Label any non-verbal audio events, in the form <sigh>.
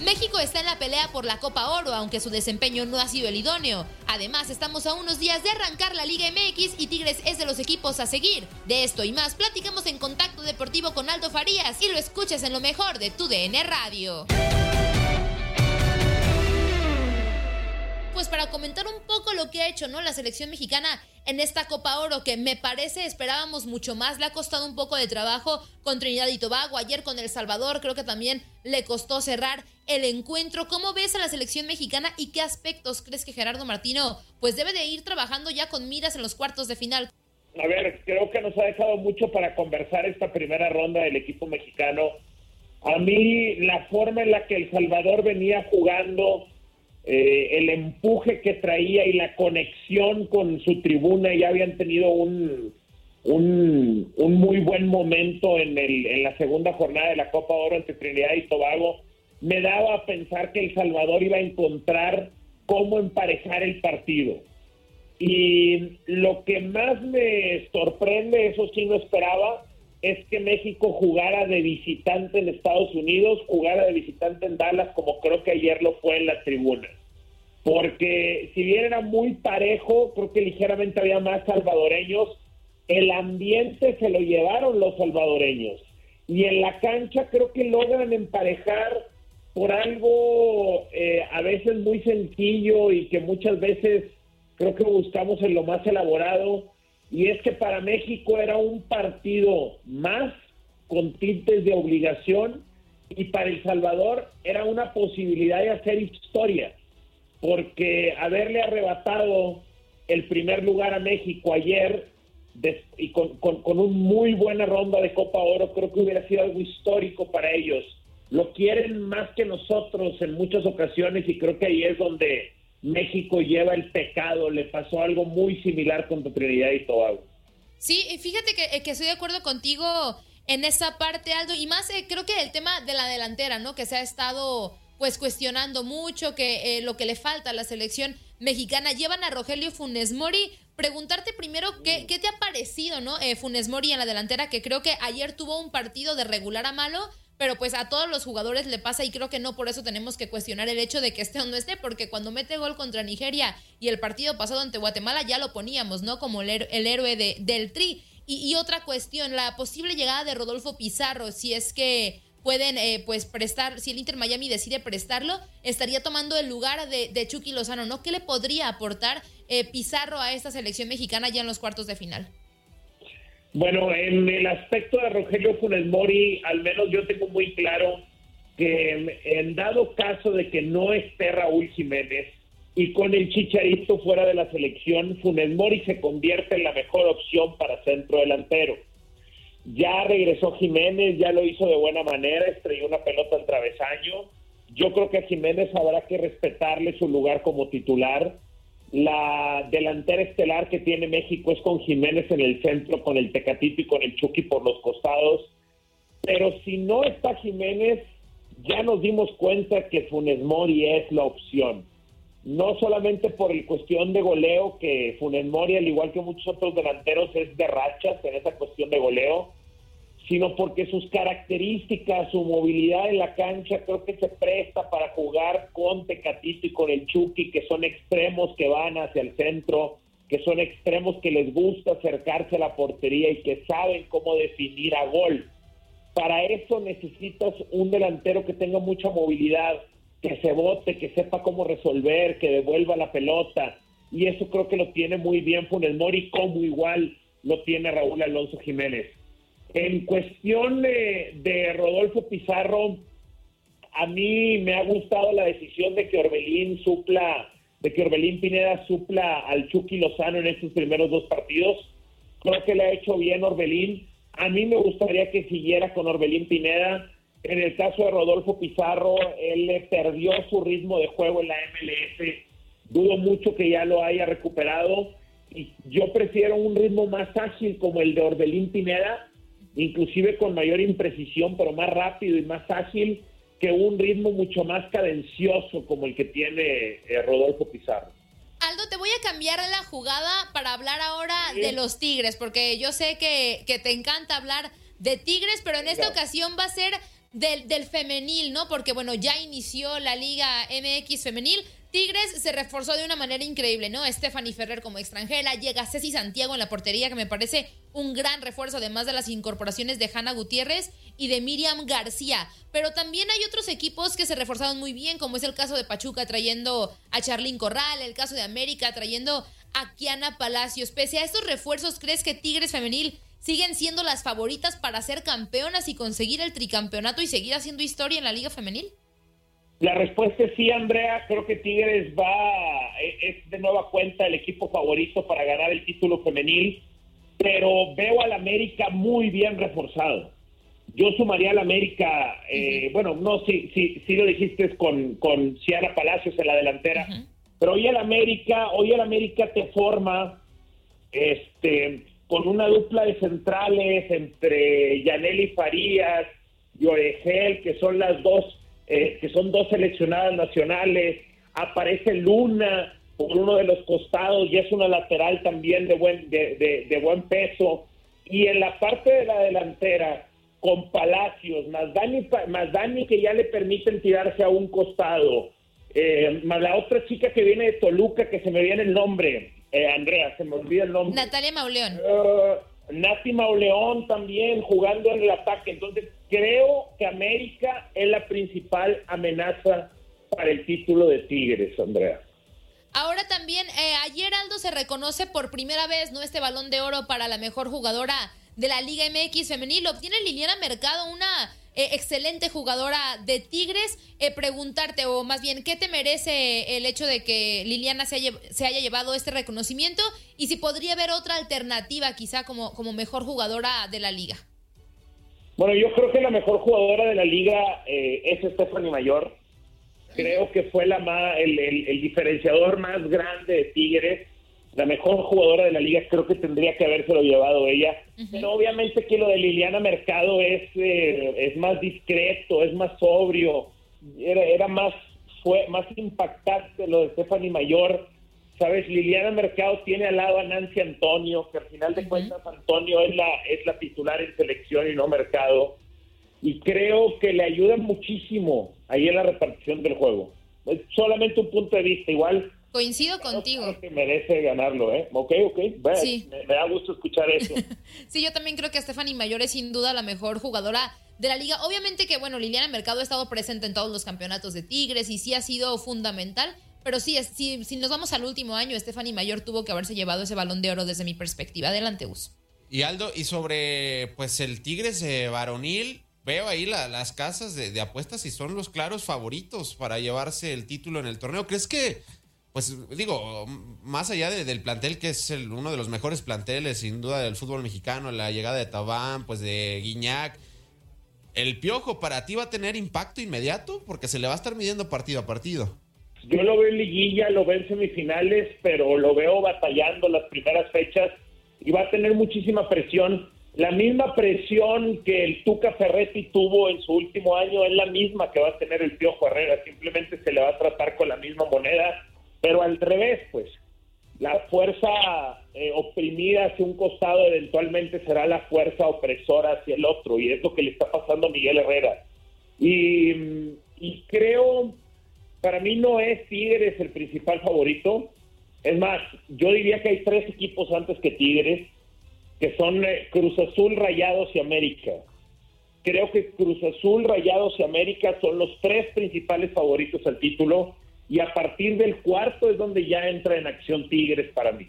México está en la pelea por la Copa Oro, aunque su desempeño no ha sido el idóneo. Además, estamos a unos días de arrancar la Liga MX y Tigres es de los equipos a seguir. De esto y más platicamos en Contacto Deportivo con Aldo Farías y lo escuchas en lo mejor de tu DN Radio. Pues para comentar un poco lo que ha hecho ¿no? la selección mexicana en esta Copa Oro, que me parece esperábamos mucho más, le ha costado un poco de trabajo con Trinidad y Tobago, ayer con El Salvador, creo que también le costó cerrar el encuentro. ¿Cómo ves a la selección mexicana y qué aspectos crees que Gerardo Martino pues debe de ir trabajando ya con miras en los cuartos de final? A ver, creo que nos ha dejado mucho para conversar esta primera ronda del equipo mexicano. A mí la forma en la que El Salvador venía jugando, eh, el empuje que traía y la conexión con su tribuna, ya habían tenido un, un, muy buen momento en, el, en la segunda jornada de la Copa Oro entre Trinidad y Tobago. Me daba a pensar que El Salvador iba a encontrar cómo emparejar el partido. Y lo que más me sorprende, eso sí no esperaba, es que México jugara de visitante en Estados Unidos, jugara de visitante en Dallas, como creo que ayer lo fue en la tribuna. Porque si bien era muy parejo, creo que ligeramente había más salvadoreños, el ambiente se lo llevaron los salvadoreños. Y en la cancha creo que logran emparejar por algo eh, a veces muy sencillo y que muchas veces creo que buscamos en lo más elaborado, y es que para México era un partido más con tintes de obligación y para El Salvador era una posibilidad de hacer historia, porque haberle arrebatado el primer lugar a México ayer y con, con- con una muy buena ronda de Copa Oro, creo que hubiera sido algo histórico para ellos. Lo quieren más que nosotros en muchas ocasiones y creo que ahí es donde México lleva el pecado. Le pasó algo muy similar contra Trinidad y Tobago. Sí, y fíjate que, eh, que estoy de acuerdo contigo en esa parte, Aldo, y más eh, creo que el tema de la delantera, ¿no? Que se ha estado pues cuestionando mucho, que eh, lo que le falta a la selección mexicana. Llevan a Rogelio Funes Mori. Preguntarte primero qué, qué te ha parecido, ¿no? Eh, Funes Mori en la delantera, que creo que ayer tuvo un partido de regular a malo, pero pues a todos los jugadores le pasa y creo que no por eso tenemos que cuestionar el hecho de que esté o no esté, porque cuando mete gol contra Nigeria y el partido pasado ante Guatemala ya lo poníamos, ¿no? Como el, héroe de, del Tri. Y, y otra cuestión, la posible llegada de Rodolfo Pizarro, si es que pueden eh, pues prestar, si el Inter Miami decide prestarlo, estaría tomando el lugar de, de Chucky Lozano, ¿no? ¿Qué le podría aportar eh, Pizarro a esta selección mexicana ya en los cuartos de final? Bueno, en el aspecto de Rogelio Funes Mori, al menos yo tengo muy claro que en dado caso de que no esté Raúl Jiménez y con el Chicharito fuera de la selección, Funes Mori se convierte en la mejor opción para centro delantero. Ya regresó Jiménez, ya lo hizo de buena manera, estrelló una pelota al travesaño. Yo creo que a Jiménez habrá que respetarle su lugar como titular. La delantera estelar que tiene México es con Jiménez en el centro, con el Tecatito y con el Chucky por los costados. Pero si no está Jiménez, ya nos dimos cuenta que Funes Mori es la opción. No solamente por el cuestión de goleo, que Funes Mori, al igual que muchos otros delanteros, es de rachas en esa cuestión de goleo, sino porque sus características, su movilidad en la cancha, creo que se presta para jugar con Tecatito y con el Chucky, que son extremos que van hacia el centro, que son extremos que les gusta acercarse a la portería y que saben cómo definir a gol. Para eso necesitas un delantero que tenga mucha movilidad, que se bote, que sepa cómo resolver, que devuelva la pelota. Y eso creo que lo tiene muy bien Funes Mori, como igual lo tiene Raúl Alonso Jiménez. En cuestión de, Rodolfo Pizarro, a mí me ha gustado la decisión de que Orbelín supla, de que Orbelín Pineda supla al Chucky Lozano en estos primeros dos partidos. Creo que le ha hecho bien Orbelín. A mí me gustaría que siguiera con Orbelín Pineda. En el caso de Rodolfo Pizarro, él perdió su ritmo de juego en la MLS. Dudo mucho que ya lo haya recuperado. Y yo prefiero un ritmo más ágil como el de Orbelín Pineda inclusive con mayor imprecisión, pero más rápido y más ágil que un ritmo mucho más cadencioso como el que tiene eh, Rodolfo Pizarro. Aldo, te voy a cambiar la jugada para hablar ahora de los Tigres, porque yo sé que, que, te encanta hablar de Tigres, pero en esta ocasión va a ser del, del femenil, ¿no? Porque bueno, ya inició la Liga MX femenil, Tigres se reforzó de una manera increíble, ¿no? Stephanie Ferrer como extranjera, llega Ceci Santiago en la portería, que me parece un gran refuerzo, además de las incorporaciones de Hanna Gutiérrez y de Miriam García. Pero también hay otros equipos que se reforzaron muy bien, como es el caso de Pachuca trayendo a Charlín Corral, el caso de América trayendo a Kiana Palacios. Pese a estos refuerzos, ¿crees que Tigres Femenil siguen siendo las favoritas para ser campeonas y conseguir el tricampeonato y seguir haciendo historia en la Liga Femenil? La respuesta es sí, Andrea. Creo que Tigres va, e, es de nueva cuenta el equipo favorito para ganar el título femenil, pero veo al América muy bien reforzado. Yo sumaría al América, eh, bueno, no, sí, sí, sí lo dijiste con, con Ciara Palacios en la delantera, pero hoy el América, hoy el América te forma este, con una dupla de centrales entre Yaneli Farías y Oregel, que son las dos eh, que son dos seleccionadas nacionales, aparece Luna por uno de los costados y es una lateral también de buen, de, buen peso. Y en la parte de la delantera, con Palacios, más Dani, más Dani que ya le permiten tirarse a un costado, eh, más la otra chica que viene de Toluca, que se me viene el nombre, eh, Andrea, se me olvida el nombre. Natalia Mauleón. Nati Mauleón también jugando en el ataque. Entonces, creo que América es la principal amenaza para el título de Tigres, Andrea. Ahora también, eh, ayer Aldo se reconoce por primera vez, ¿no? Este balón de oro para la mejor jugadora de la Liga MX femenil. Obtiene Liliana Mercado una eh, excelente jugadora de Tigres. Eh, preguntarte, o más bien, ¿qué te merece el hecho de que Liliana se haya, se haya, llevado este reconocimiento? Y si podría haber otra alternativa quizá como, como mejor jugadora de la liga. Bueno, yo creo que la mejor jugadora de la liga eh, es Stephanie Mayor. Creo que fue la más, el, el diferenciador más grande de Tigres la mejor jugadora de la liga, creo que tendría que habérselo llevado ella. Pero obviamente que lo de Liliana Mercado es, eh, es más discreto, es más sobrio, era, era más, fue más impactante lo de Stephanie Mayor. Sabes, Liliana Mercado tiene al lado a Nancy Antonio, que al final de cuentas Antonio es la, es la titular en selección y no Mercado. Y creo que le ayuda muchísimo ahí en la repartición del juego. Es solamente un punto de vista, igual Coincido contigo. que merece ganarlo, ¿eh? Ok, ok. sí. me, da gusto escuchar eso. <laughs> sí, yo también creo que Stephanie Mayor es sin duda la mejor jugadora de la liga. Obviamente que, bueno, Liliana Mercado ha estado presente en todos los campeonatos de Tigres y sí ha sido fundamental. Pero sí, si, si nos vamos al último año, Stephanie Mayor tuvo que haberse llevado ese balón de oro desde mi perspectiva. Adelante, Us. Y Aldo, y sobre pues el Tigres eh, varonil, veo ahí las casas de, apuestas y son los claros favoritos para llevarse el título en el torneo. ¿Crees que, pues digo, más allá del plantel, que es el, uno de los mejores planteles sin duda del fútbol mexicano, la llegada de Tabán, pues de Guiñac, el piojo para ti va a tener impacto inmediato porque se le va a estar midiendo partido a partido. Yo lo veo en liguilla, lo veo en semifinales, pero lo veo batallando las primeras fechas y va a tener muchísima presión. La misma presión que el Tuca Ferretti tuvo en su último año es la misma que va a tener el Piojo Herrera, simplemente se le va a tratar con la misma moneda, pero al revés, pues. La fuerza eh, oprimida hacia un costado eventualmente será la fuerza opresora hacia el otro, y es lo que le está pasando a Miguel Herrera. Y, y creo, para mí no es Tigres el principal favorito, es más, yo diría que hay tres equipos antes que Tigres, que son eh, Cruz Azul, Rayados y América. Creo que Cruz Azul, Rayados y América son los tres principales favoritos al título y a partir del cuarto es donde ya entra en acción Tigres para mí.